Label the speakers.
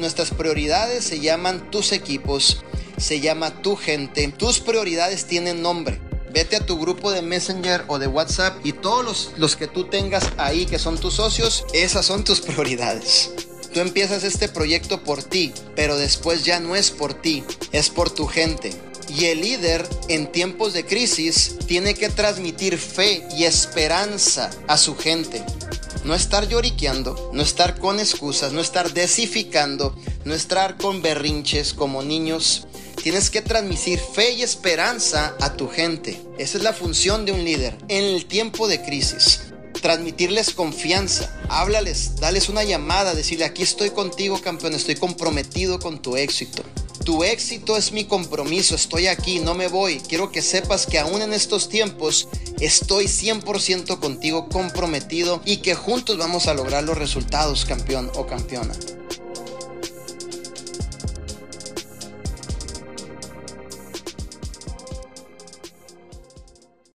Speaker 1: nuestras prioridades se llaman tus equipos, se llama tu gente. Tus prioridades tienen nombre. Vete a tu grupo de Messenger o de WhatsApp y todos los, los que tú tengas ahí que son tus socios, esas son tus prioridades. Tú empiezas este proyecto por ti, pero después ya no es por ti, es por tu gente. Y el líder en tiempos de crisis tiene que transmitir fe y esperanza a su gente. No estar lloriqueando, no estar con excusas, no estar desificando, no estar con berrinches como niños. Tienes que transmitir fe y esperanza a tu gente. Esa es la función de un líder en el tiempo de crisis. Transmitirles confianza. Háblales, dales una llamada, decirle aquí estoy contigo campeón, estoy comprometido con tu éxito. Tu éxito es mi compromiso, estoy aquí, no me voy. Quiero que sepas que aún en estos tiempos estoy 100% contigo comprometido y que juntos vamos a lograr los resultados, campeón o campeona.